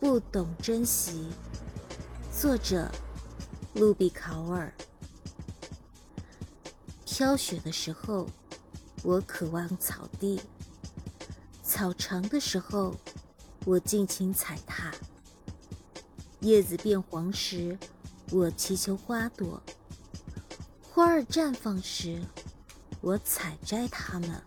不懂珍惜。作者路比考尔。飘雪的时候我渴望草地。草长的时候我尽情踩踏。叶子变黄时我祈求花朵。花儿绽放时我采摘它们。